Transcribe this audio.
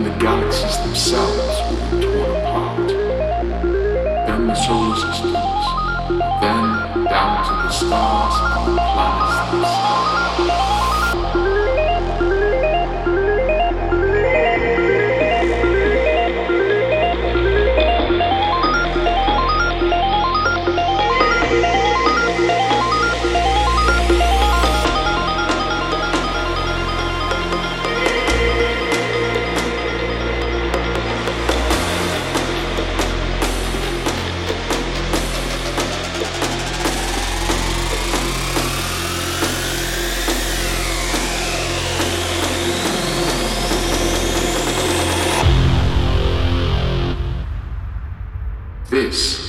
The galaxies themselves will be torn apart. This